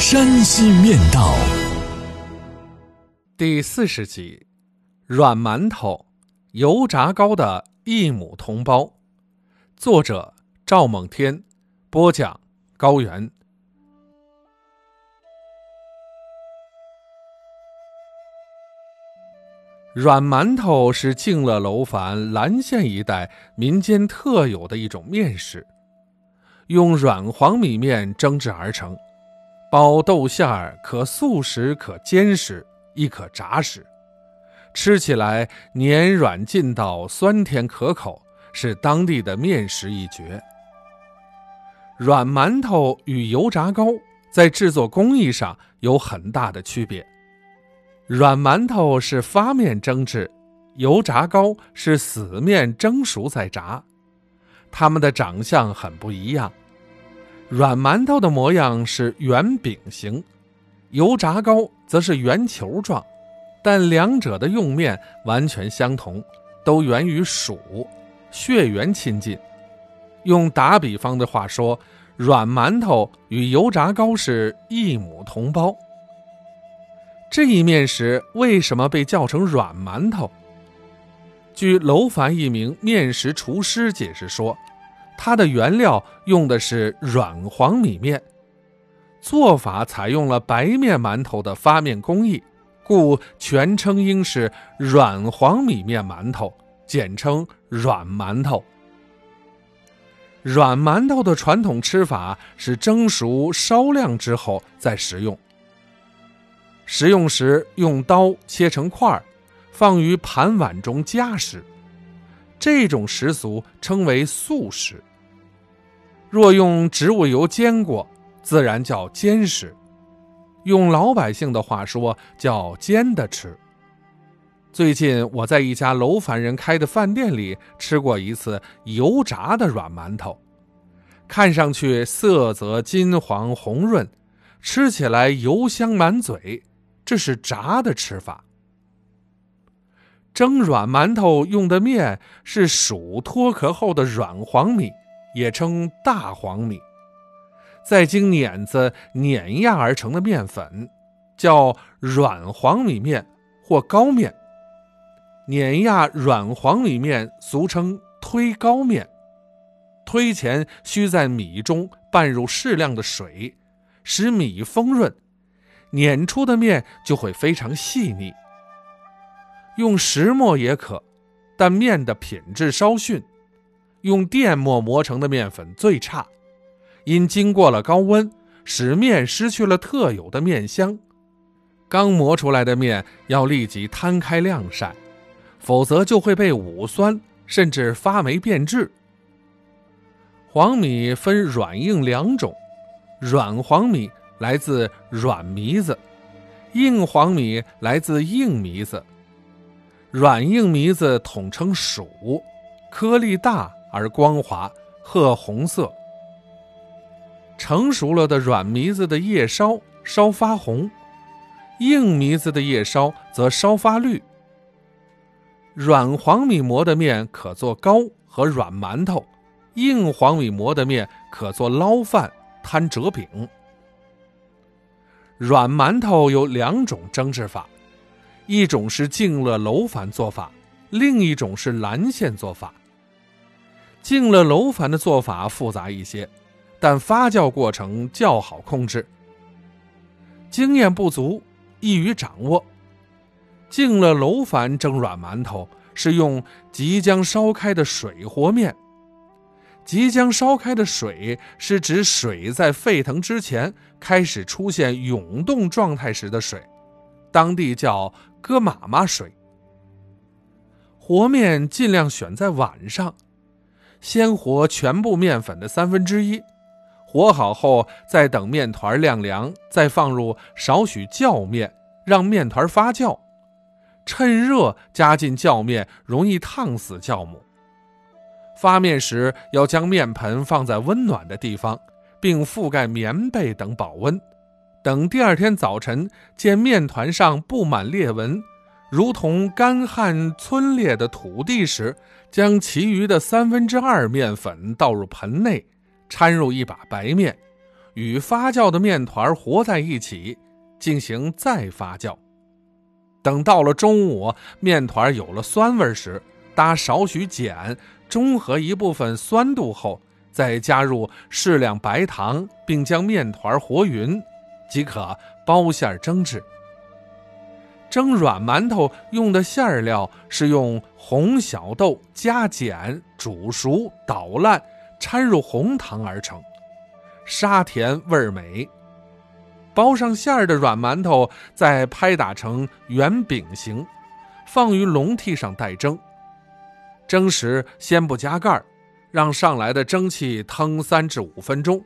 山西面道》第四十集：软馒头、油炸糕的一母同胞。作者：赵猛天，播讲：高原。软馒头是静乐楼烦岚县一带民间特有的一种面食，用软黄米面蒸制而成，包豆馅儿，可素食，可煎食，亦可炸食。吃起来黏软劲道，酸甜可口，是当地的面食一绝。软馒头与油炸糕在制作工艺上有很大的区别。软馒头是发面蒸制，油炸糕是死面蒸熟再炸，它们的长相很不一样。软馒头的模样是圆饼形，油炸糕则是圆球状，但两者的用面完全相同，都源于黍，血缘亲近。用打比方的话说，软馒头与油炸糕是一母同胞。这一面食为什么被叫成软馒头？据楼烦一名面食厨师解释说，它的原料用的是软黄米面，做法采用了白面馒头的发面工艺，故全称应是软黄米面馒头，简称软馒头。软馒头的传统吃法是蒸熟烧亮之后再食用。食用时用刀切成块，放于盘碗中夹食。这种食俗称为素食。若用植物油煎过，自然叫煎食。用老百姓的话说，叫煎的吃。最近我在一家楼烦人开的饭店里吃过一次油炸的软馒头，看上去色泽金黄红润，吃起来油香满嘴。这是炸的吃法。蒸软馒头用的面是黍脱壳后的软黄米，也称大黄米，再经碾子碾压而成的面粉，叫软黄米面或糕面。碾压软黄米面俗称推糕面。推前需在米中拌入适量的水，使米丰润。碾出的面就会非常细腻。用石磨也可，但面的品质稍逊。用电磨磨成的面粉最差，因经过了高温，使面失去了特有的面香。刚磨出来的面要立即摊开晾晒，否则就会被捂酸，甚至发霉变质。黄米分软硬两种，软黄米。来自软糜子，硬黄米来自硬糜子。软硬糜子统称黍，颗粒大而光滑，褐红色。成熟了的软糜子的叶梢稍发红，硬糜子的叶梢则稍发绿。软黄米磨的面可做糕和软馒头，硬黄米磨的面可做捞饭、摊折饼。软馒头有两种蒸制法，一种是静乐楼烦做法，另一种是蓝县做法。敬乐楼烦的做法复杂一些，但发酵过程较好控制。经验不足，易于掌握。敬乐楼烦蒸软馒头是用即将烧开的水和面。即将烧开的水是指水在沸腾之前开始出现涌动状态时的水，当地叫“哥妈妈水”。和面尽量选在晚上，先和全部面粉的三分之一，和好后，再等面团晾凉，再放入少许酵面，让面团发酵。趁热加进酵面，容易烫死酵母。发面时要将面盆放在温暖的地方，并覆盖棉被等保温。等第二天早晨见面团上布满裂纹，如同干旱皴裂的土地时，将其余的三分之二面粉倒入盆内，掺入一把白面，与发酵的面团和在一起，进行再发酵。等到了中午，面团有了酸味时，搭少许碱。中和一部分酸度后，再加入适量白糖，并将面团和匀，即可包馅蒸制。蒸软馒头用的馅料是用红小豆加碱煮熟捣烂，掺入红糖而成，沙甜味美。包上馅儿的软馒头再拍打成圆饼形，放于笼屉上待蒸。蒸时先不加盖儿，让上来的蒸汽腾三至五分钟，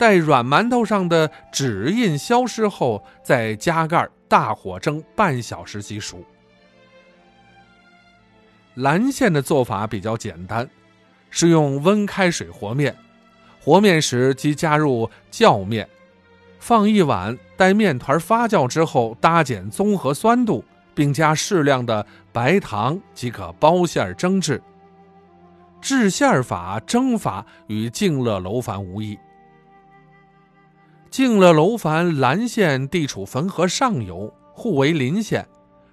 待软馒头上的纸印消失后，再加盖，大火蒸半小时即熟。蓝线的做法比较简单，是用温开水和面，和面时即加入酵面，放一碗，待面团发酵之后，搭减综合酸度。并加适量的白糖即可包馅蒸制。制馅法、蒸法与敬乐楼烦无异。敬乐楼烦岚县地处汾河上游，互为邻县，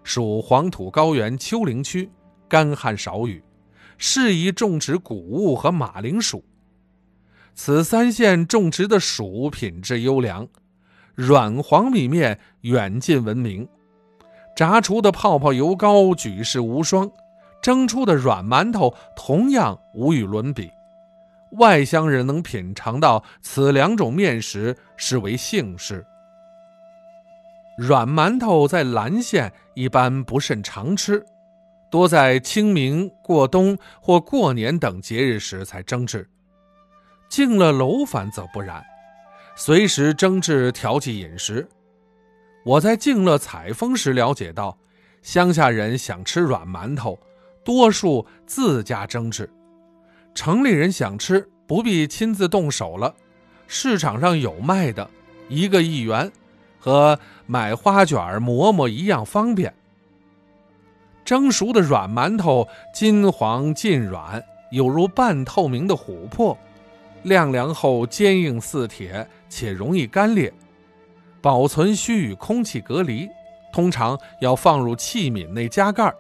属黄土高原丘陵区，干旱少雨，适宜种植谷物和马铃薯。此三县种植的薯品质优良，软黄米面远近闻名。炸出的泡泡油糕举世无双，蒸出的软馒头同样无与伦比。外乡人能品尝到此两种面食，实为幸事。软馒头在兰县一般不甚常吃，多在清明、过冬或过年等节日时才蒸制。敬了楼烦则不然，随时蒸制调剂饮食。我在静乐采风时了解到，乡下人想吃软馒头，多数自家蒸制；城里人想吃，不必亲自动手了，市场上有卖的，一个一元，和买花卷馍馍一样方便。蒸熟的软馒头金黄劲软，有如半透明的琥珀，晾凉后坚硬似铁，且容易干裂。保存需与空气隔离，通常要放入器皿内加盖儿。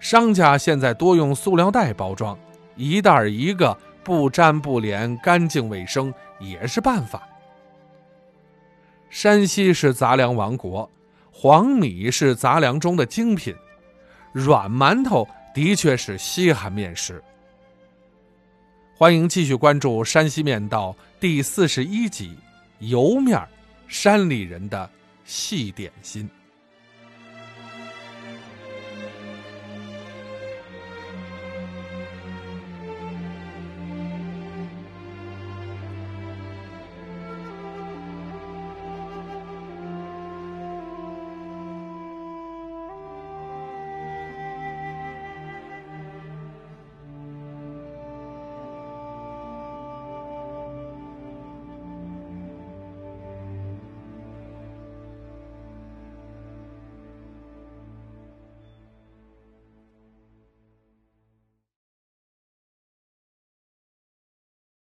商家现在多用塑料袋包装，一袋一个，不粘不连，干净卫生也是办法。山西是杂粮王国，黄米是杂粮中的精品，软馒头的确是稀罕面食。欢迎继续关注《山西面道》第四十一集：油面。山里人的细点心。